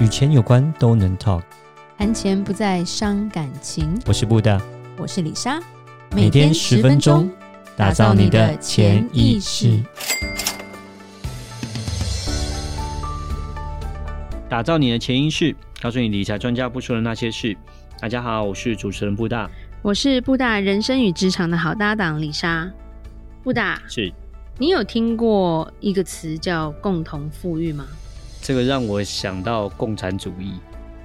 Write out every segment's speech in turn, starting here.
与钱有关都能 talk，谈钱不再伤感情。我是布大，我是李莎，每天十分钟，打造你的潜意识，打造你的潜意识，告诉你理财专家不说的那些事。大家好，我是主持人布大，我是布大人生与职场的好搭档李莎。布大，是你有听过一个词叫共同富裕吗？这个让我想到共产主义，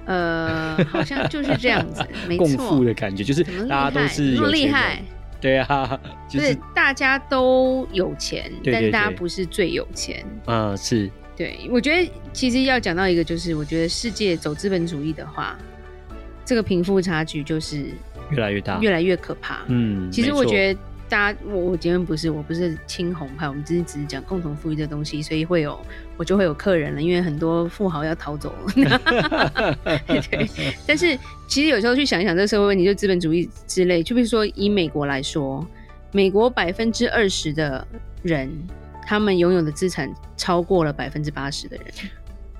呃，好像就是这样子，没错，共富的感觉就是大家都是有钱，厉害，对啊，就是大家都有钱，对对对，但大家不是最有钱，啊、呃，是，对，我觉得其实要讲到一个，就是我觉得世界走资本主义的话，这个贫富差距就是越来越大，越来越可怕，嗯，其实我觉得。大家，我我今天不是，我不是青红派，我们只是只是讲共同富裕的东西，所以会有我就会有客人了，因为很多富豪要逃走了。对，但是其实有时候去想一想这个社会问题，就资本主义之类，就比如说以美国来说，美国百分之二十的人，他们拥有的资产超过了百分之八十的人。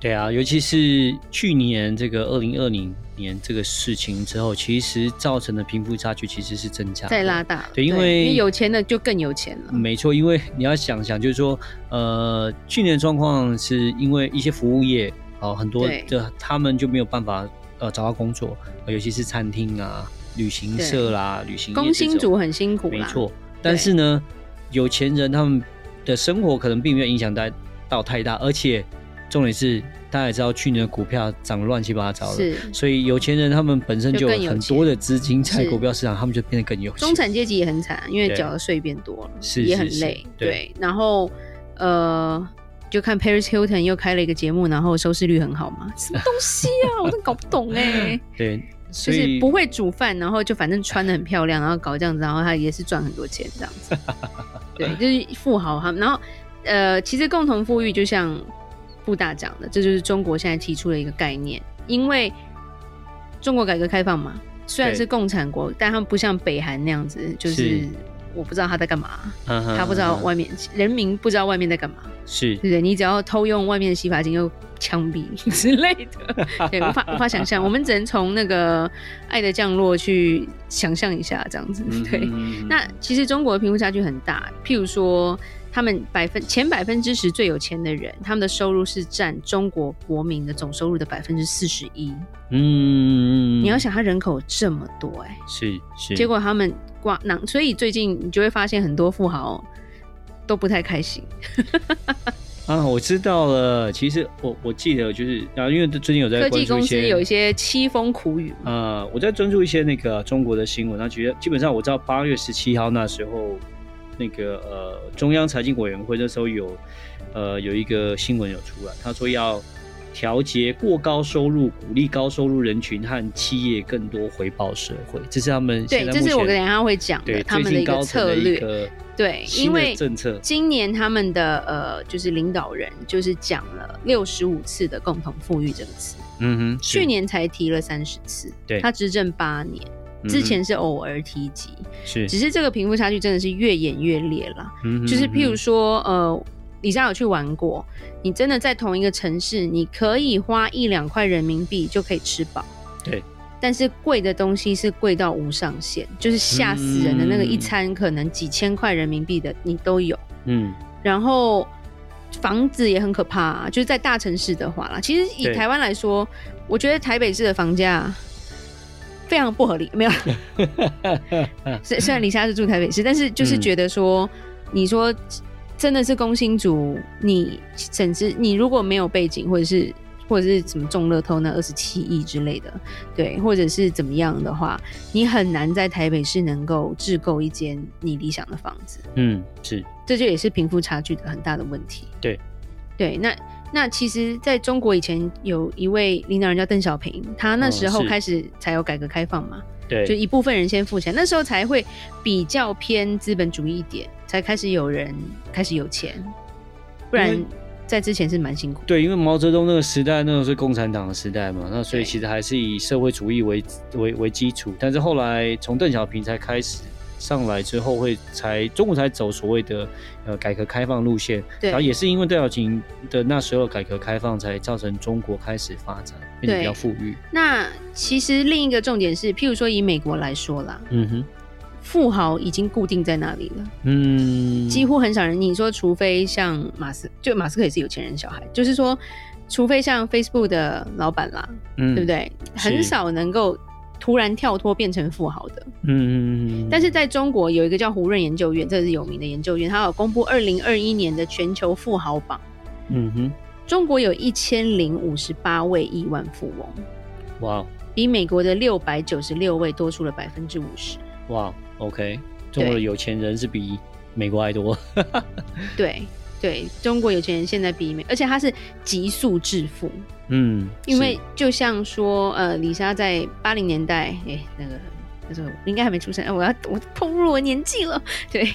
对啊，尤其是去年这个二零二零年这个事情之后，其实造成的贫富差距其实是增加，在拉大。对，因为，有钱的就更有钱了。没错，因为你要想想，就是说，呃，去年的状况是因为一些服务业，哦，很多的他们就没有办法呃找到工作，尤其是餐厅啊、旅行社啦、旅行工薪族很辛苦。没错，但是呢，有钱人他们的生活可能并没有影响到到太大，而且。重点是，大家也知道，去年的股票涨得乱七八糟的，所以有钱人他们本身就有很多的资金在股票市场，他们就变得更有钱。中产阶级也很惨，因为缴的税变多了，是也很累。对，然后呃，就看 Paris Hilton 又开了一个节目，然后收视率很好嘛？什么东西啊？我都搞不懂哎、欸。对，就是不会煮饭，然后就反正穿的很漂亮，然后搞这样子，然后他也是赚很多钱这样子。对，就是富豪他们。然后呃，其实共同富裕就像。布大讲的，这就是中国现在提出的一个概念。因为中国改革开放嘛，虽然是共产国，但他们不像北韩那样子，就是我不知道他在干嘛，他不知道外面人民不知道外面在干嘛，是对不对？你只要偷用外面的洗发精又枪毙之类的，对，无法无法想象。我们只能从那个爱的降落去想象一下，这样子。对，那其实中国的贫富差距很大，譬如说。他们百分前百分之十最有钱的人，他们的收入是占中国国民的总收入的百分之四十一。嗯，你要想，他人口这么多，欸，哎，是是，结果他们挂那，所以最近你就会发现很多富豪都不太开心。啊，我知道了。其实我我记得就是啊，因为最近有在关注一些科技公司有一些凄风苦雨啊，呃，我在专注一些那个中国的新闻，那觉得基本上我知道八月十七号那时候。那个呃，中央财经委员会那时候有，呃，有一个新闻有出来，他说要调节过高收入，鼓励高收入人群和企业更多回报社会，这是他们对，这是我等一下会讲的他们的一个策略。对，因为政策今年他们的呃，就是领导人就是讲了六十五次的共同富裕这个词，嗯哼，去年才提了三十次，对，他执政八年。之前是偶尔提及，是，只是这个贫富差距真的是越演越烈了。嗯，就是譬如说，呃，李莎有去玩过，你真的在同一个城市，你可以花一两块人民币就可以吃饱，对。但是贵的东西是贵到无上限，就是吓死人的那个一餐可能几千块人民币的你都有，嗯。然后房子也很可怕啊，就是在大城市的话啦，其实以台湾来说，我觉得台北市的房价。非常不合理，没有。虽虽然李莎是住台北市，但是就是觉得说，嗯、你说真的是工薪族，你甚至你如果没有背景，或者是或者是什么中乐透那二十七亿之类的，对，或者是怎么样的话，你很难在台北市能够置购一间你理想的房子。嗯，是，这就也是贫富差距的很大的问题。对，对，那。那其实，在中国以前有一位领导人叫邓小平，他那时候开始才有改革开放嘛，对，就一部分人先富起来，那时候才会比较偏资本主义一点，才开始有人开始有钱，不然在之前是蛮辛苦。对，因为毛泽东那个时代，那个是共产党的时代嘛，那所以其实还是以社会主义为为为基础，但是后来从邓小平才开始上来之后会才中国才走所谓的呃改革开放路线，然后也是因为邓小平的那时候改革开放，才造成中国开始发展变得比较富裕。那其实另一个重点是，譬如说以美国来说啦，嗯哼，富豪已经固定在那里了，嗯，几乎很少人。你说，除非像马斯，就马斯克也是有钱人小孩，就是说，除非像 Facebook 的老板啦，嗯，对不对？很少能够。突然跳脱变成富豪的，嗯嗯，但是在中国有一个叫胡润研究院，这是有名的研究院，它有公布二零二一年的全球富豪榜，嗯哼，中国有一千零五十八位亿万富翁，哇，比美国的六百九十六位多出了百分之五十，哇，OK，中国的有钱人是比美国还多，对。对，中国有钱人现在比美，而且他是急速致富。嗯，因为就像说，呃，李莎在八零年代，哎，那个那时候应该还没出生，我要我碰入我年纪了。对，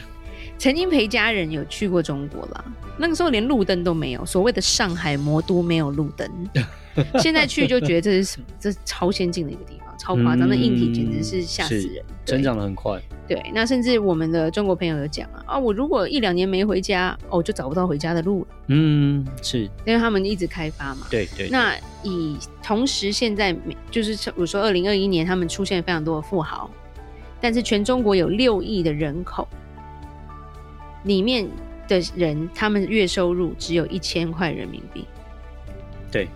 曾经陪家人有去过中国啦，那个时候连路灯都没有，所谓的上海魔都没有路灯，现在去就觉得这是什么？这是超先进的一个地方。超夸张，那硬体简直是吓死人，成长的很快。对，那甚至我们的中国朋友有讲啊，啊，我如果一两年没回家，哦，就找不到回家的路了。嗯，是，因为他们一直开发嘛。对对。那以同时现在就是我说二零二一年他们出现非常多的富豪，但是全中国有六亿的人口，里面的人他们月收入只有一千块人民币。对。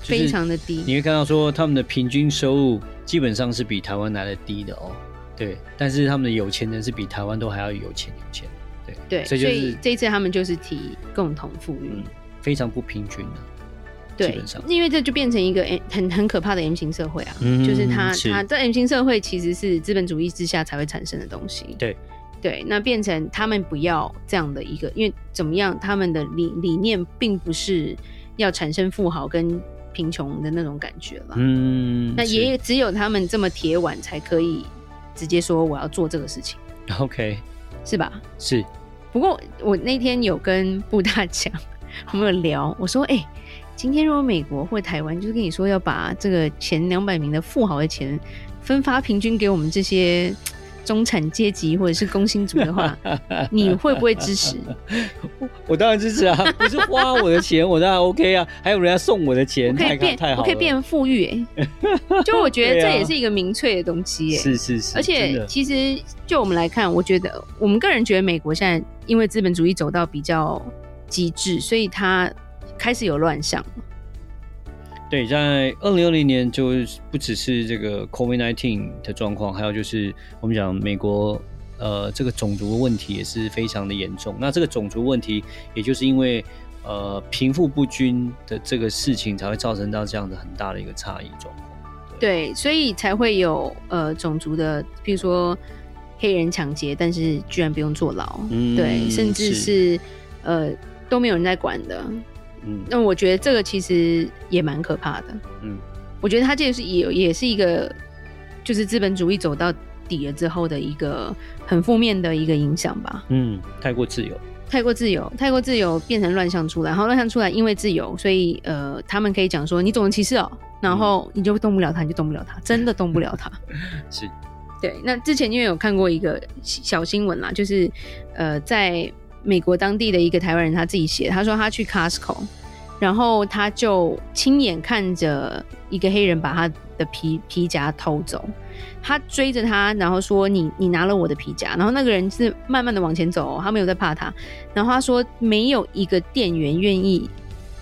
非常的低，你会看到说他们的平均收入基本上是比台湾来的低的哦。对，但是他们的有钱人是比台湾都还要有钱有钱。对对，所以，就是、所以这一次他们就是提共同富裕、嗯，非常不平均的。对，基本上因为这就变成一个很很可怕的 M 型社会啊，嗯、就是它它在 M 型社会其实是资本主义之下才会产生的东西。对对，那变成他们不要这样的一个，因为怎么样，他们的理理念并不是要产生富豪跟。贫穷的那种感觉了，嗯，那也只有他们这么铁腕才可以直接说我要做这个事情，OK，是吧？是。不过我那天有跟布大讲，我们有聊，我说，哎、欸，今天如果美国或台湾就是跟你说要把这个前两百名的富豪的钱分发平均给我们这些。中产阶级或者是工薪族的话，你会不会支持？我当然支持啊！不是花我的钱，我当然 OK 啊。还有人家送我的钱，可以变，太好，我可以变富裕哎。就我觉得这也是一个民粹的东西哎。是是是。而且其实就我们来看，我觉得我们个人觉得美国现在因为资本主义走到比较极致，所以它开始有乱象。对，在二零二零年就不只是这个 COVID-19 的状况，还有就是我们讲美国呃这个种族的问题也是非常的严重。那这个种族问题，也就是因为呃贫富不均的这个事情，才会造成到这样的很大的一个差异状况。对，所以才会有呃种族的，譬如说黑人抢劫，但是居然不用坐牢，嗯，对，甚至是，是呃都没有人在管的。嗯，那我觉得这个其实也蛮可怕的。嗯，我觉得它这是也也是一个，就是资本主义走到底了之后的一个很负面的一个影响吧。嗯，太过自由，太过自由，太过自由变成乱象出来，然后乱象出来，因为自由，所以呃，他们可以讲说你种族歧视哦，然后你就动不了他，你就动不了他，真的动不了他。是，对。那之前因为有看过一个小新闻啦，就是呃在。美国当地的一个台湾人，他自己写，他说他去 Costco，然后他就亲眼看着一个黑人把他的皮皮夹偷走，他追着他，然后说你你拿了我的皮夹，然后那个人是慢慢的往前走，他没有在怕他，然后他说没有一个店员愿意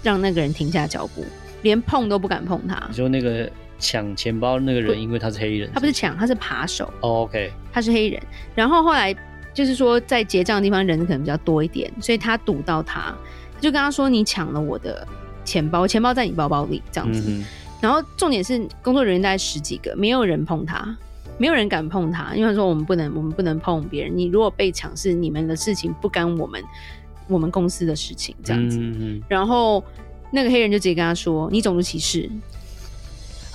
让那个人停下脚步，连碰都不敢碰他。你说那个抢钱包那个人，因为他是黑人，他不是抢，他是扒手。Oh, OK，他是黑人，然后后来。就是说，在结账的地方人可能比较多一点，所以他堵到他，他就跟他说：“你抢了我的钱包，钱包在你包包里。”这样子。嗯、然后重点是，工作人员大概十几个，没有人碰他，没有人敢碰他，因为他说：“我们不能，我们不能碰别人。你如果被抢，是你们的事情，不干我们我们公司的事情。”这样子。嗯、然后那个黑人就直接跟他说：“你种族歧视。”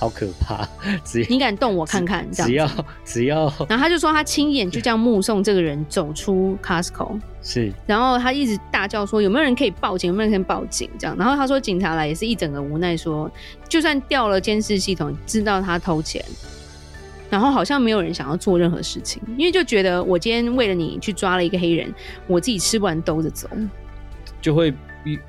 好可怕！只你敢动我看看，这样。只要只要，然后他就说他亲眼就这样目送这个人走出 Costco，是，然后他一直大叫说有没有人可以报警，有没有人可以报警这样，然后他说警察来也是一整个无奈说，就算掉了监视系统，知道他偷钱，然后好像没有人想要做任何事情，因为就觉得我今天为了你去抓了一个黑人，我自己吃不完兜着走，就会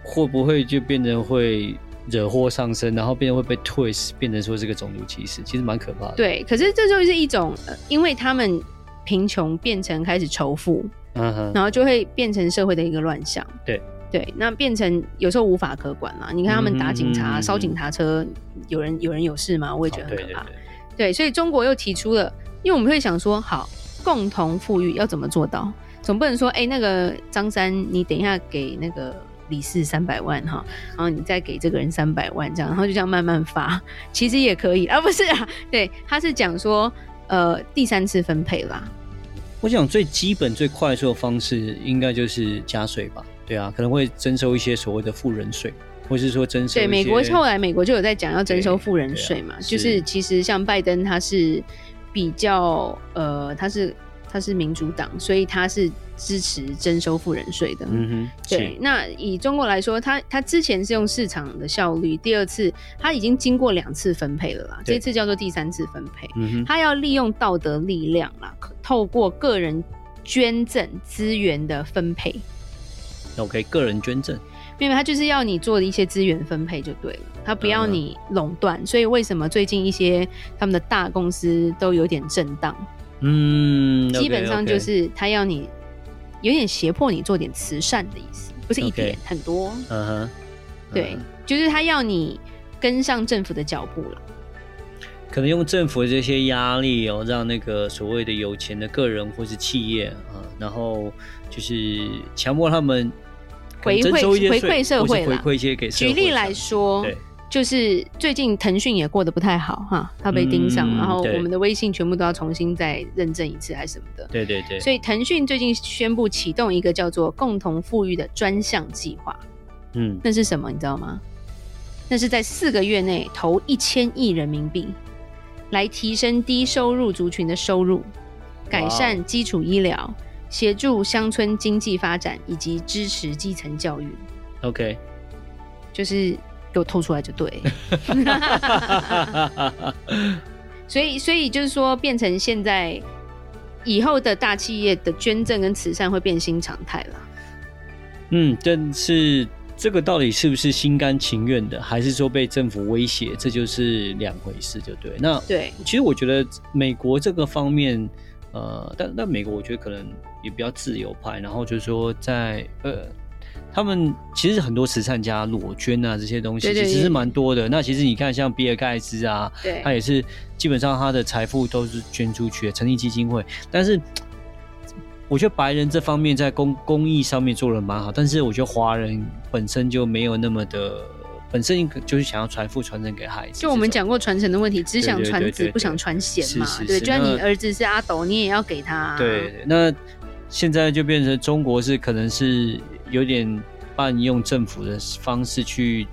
会不会就变成会惹祸上身，然后变成会被 twist，变成说是个种族歧视，其实蛮可怕的。对，可是这就是一种，呃、因为他们贫穷变成开始仇富，嗯哼，然后就会变成社会的一个乱象。对对，那变成有时候无法可管嘛。你看他们打警察、烧、嗯、警察车，有人有人有事吗？我也觉得很可怕。哦对对对对，所以中国又提出了，因为我们会想说，好，共同富裕要怎么做到？总不能说，哎、欸，那个张三，你等一下给那个李四三百万哈，然后你再给这个人三百万，这样，然后就这样慢慢发，其实也可以啊，不是啊？对，他是讲说，呃，第三次分配啦。我想最基本、最快速的方式，应该就是加税吧？对啊，可能会征收一些所谓的富人税。或是说征收对美国后来美国就有在讲要征收富人税嘛，啊、就是其实像拜登他是比较呃他是他是民主党，所以他是支持征收富人税的。嗯哼，对。那以中国来说，他他之前是用市场的效率，第二次他已经经过两次分配了啦，这次叫做第三次分配。嗯哼，他要利用道德力量啦，透过个人捐赠资源的分配。OK，个人捐赠。因为他就是要你做的一些资源分配就对了，他不要你垄断，嗯，所以为什么最近一些他们的大公司都有点震荡？嗯，基本上就是他要你有点胁迫你做点慈善的意思，不是一点，很多。嗯哼，对，就是他要你跟上政府的脚步了。可能用政府的这些压力哦，让那个所谓的有钱的个人或是企业啊，然后就是强迫他们。回馈回馈社会了，回馈一些给社会。举例来说，就是最近腾讯也过得不太好哈，他被盯上，嗯，然后我们的微信全部都要重新再认证一次，还是什么的。对对对。所以腾讯最近宣布启动一个叫做“共同富裕”的专项计划。嗯，那是什么？你知道吗？那是在四个月内投一千亿人民币，来提升低收入族群的收入，改善基础医疗。协助乡村经济发展以及支持基层教育。OK，就是给我偷出来就对。所以，所以就是说，变成现在以后的大企业的捐赠跟慈善会变新常态了。嗯，但是这个到底是不是心甘情愿的，还是说被政府威胁？这就是两回事，就对。那对，其实我觉得美国这个方面。呃，但但美国我觉得可能也比较自由派，然后就是说在呃，他们其实很多慈善家裸捐啊这些东西其实是蛮多的。那其实你看像比尔盖茨啊，他也是基本上他的财富都是捐出去的，成立基金会。但是我觉得白人这方面在公公益上面做的蛮好，但是我觉得华人本身就没有那么的。本身就是想要传父传承给孩子，就我们讲过传承的问题，只想传子不想传贤嘛。对，就像你儿子是阿斗，你也要给他啊。对，那现在就变成中国是可能是有点半用政府的方式去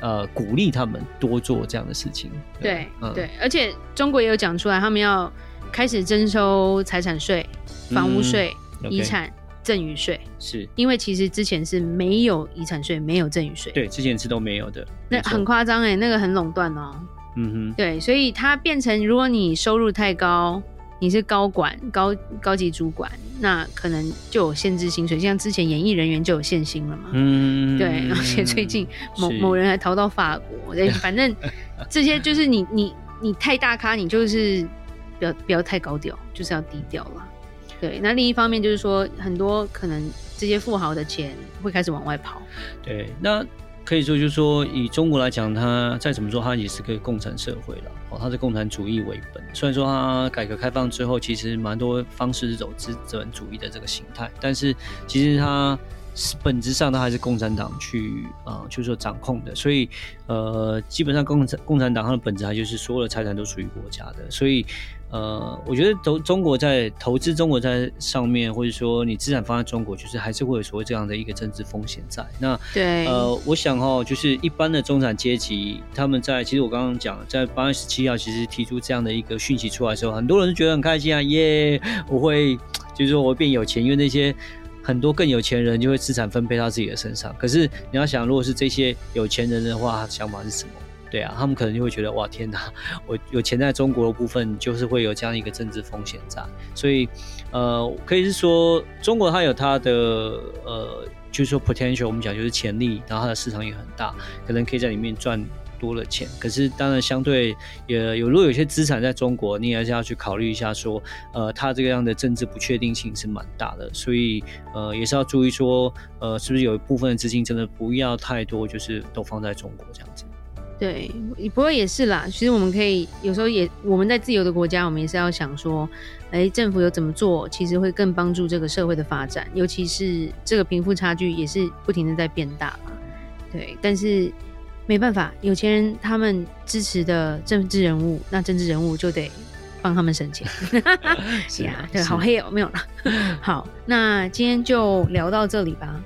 呃鼓励他们多做这样的事情。对对，嗯，对，而且中国也有讲出来，他们要开始征收财产税、房屋税、嗯、遗产。赠与税是因为其实之前是没有遗产税，没有赠与税，对，之前是都没有的。那很夸张哎，那个很垄断哦。嗯哼，对，所以它变成，如果你收入太高，你是高管、高高级主管，那可能就有限制薪水，像之前演艺人员就有限薪了嘛。嗯，对，而且最近某某人还逃到法国，对，反正这些就是你你你太大咖，你就是不要不要太高调，就是要低调了。对，那另一方面就是说，很多可能这些富豪的钱会开始往外跑。对，那可以说就是说，以中国来讲，它再怎么说，它也是个共产社会了。哦，它是共产主义为本。虽然说它改革开放之后，其实蛮多方式是走资本主义的这个形态，但是其实它本质上它还是共产党去啊、呃，就是说掌控的。所以呃，基本上共产共产党它的本质还就是所有的财产都属于国家的，所以。呃，我觉得投中国在投资中国在上面，或者说你资产放在中国，就是还是会有所谓这样的一个政治风险在。那对，呃，我想哈，就是一般的中产阶级，他们在其实我刚刚讲，在八月十七号其实提出这样的一个讯息出来的时候，很多人都觉得很开心啊，耶，我会就是说我会变有钱，因为那些很多更有钱人就会资产分配到自己的身上。可是你要想，如果是这些有钱人的话，想法是什么？对啊，他们可能就会觉得哇天哪，我有钱在中国的部分就是会有这样一个政治风险在，所以呃，可以是说中国它有它的呃，就是说 potential，我们讲就是潜力，然后它的市场也很大，可能可以在里面赚。多了钱，可是当然相对也有，如果有些资产在中国，你还是要去考虑一下，说，呃，它这个样的政治不确定性是蛮大的，所以呃，也是要注意说，呃，是不是有一部分的资金真的不要太多，就是都放在中国这样子。对，不过也是啦，其实我们可以有时候也我们在自由的国家，我们也是要想说，哎，政府有怎么做，其实会更帮助这个社会的发展，尤其是这个贫富差距也是不停的在变大嘛。对，但是。没办法，有钱人他们支持的政治人物，那政治人物就得帮他们省钱。是啊，对，好黑哦，没有了。好，那今天就聊到这里吧。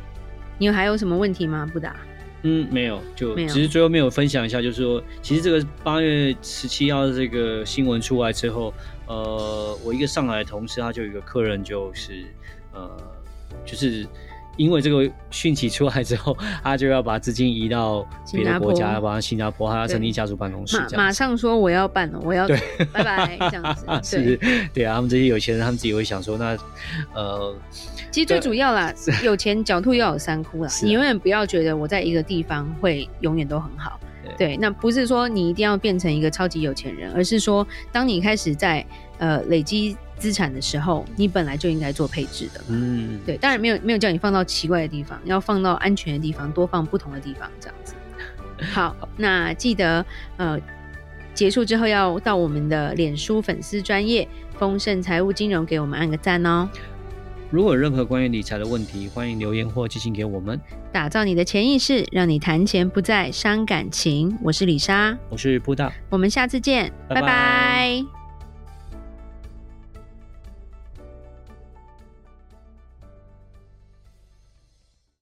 你还有什么问题吗？布达？嗯，没有，就只是最后没有分享一下，就是说，其实这个八月十七号的这个新闻出来之后，呃，我一个上海的同事，他就有一个客人，就是呃，就是。因为这个讯息出来之后，他就要把资金移到别的国家，要把新加坡，他要成立家族办公室。马马上说我要办了，我要对，拜拜这样子。是，对啊，他们这些有钱人，他们自己会想说，那呃，其实最主要啦，有钱狡兔要有三窟啦，你永远不要觉得我在一个地方会永远都很好。对，那不是说你一定要变成一个超级有钱人，而是说当你开始在呃累积。资产的时候，你本来就应该做配置的。嗯，对，当然没有没有叫你放到奇怪的地方，要放到安全的地方，多放不同的地方，这样子。好，那记得呃，结束之后要到我们的脸书粉丝专业丰盛财务金融给我们按个赞哦。如果有任何关于理财的问题，欢迎留言或寄信给我们。打造你的潜意识，让你谈钱不再伤感情。我是李莎，我是布大，我们下次见，拜拜。拜拜。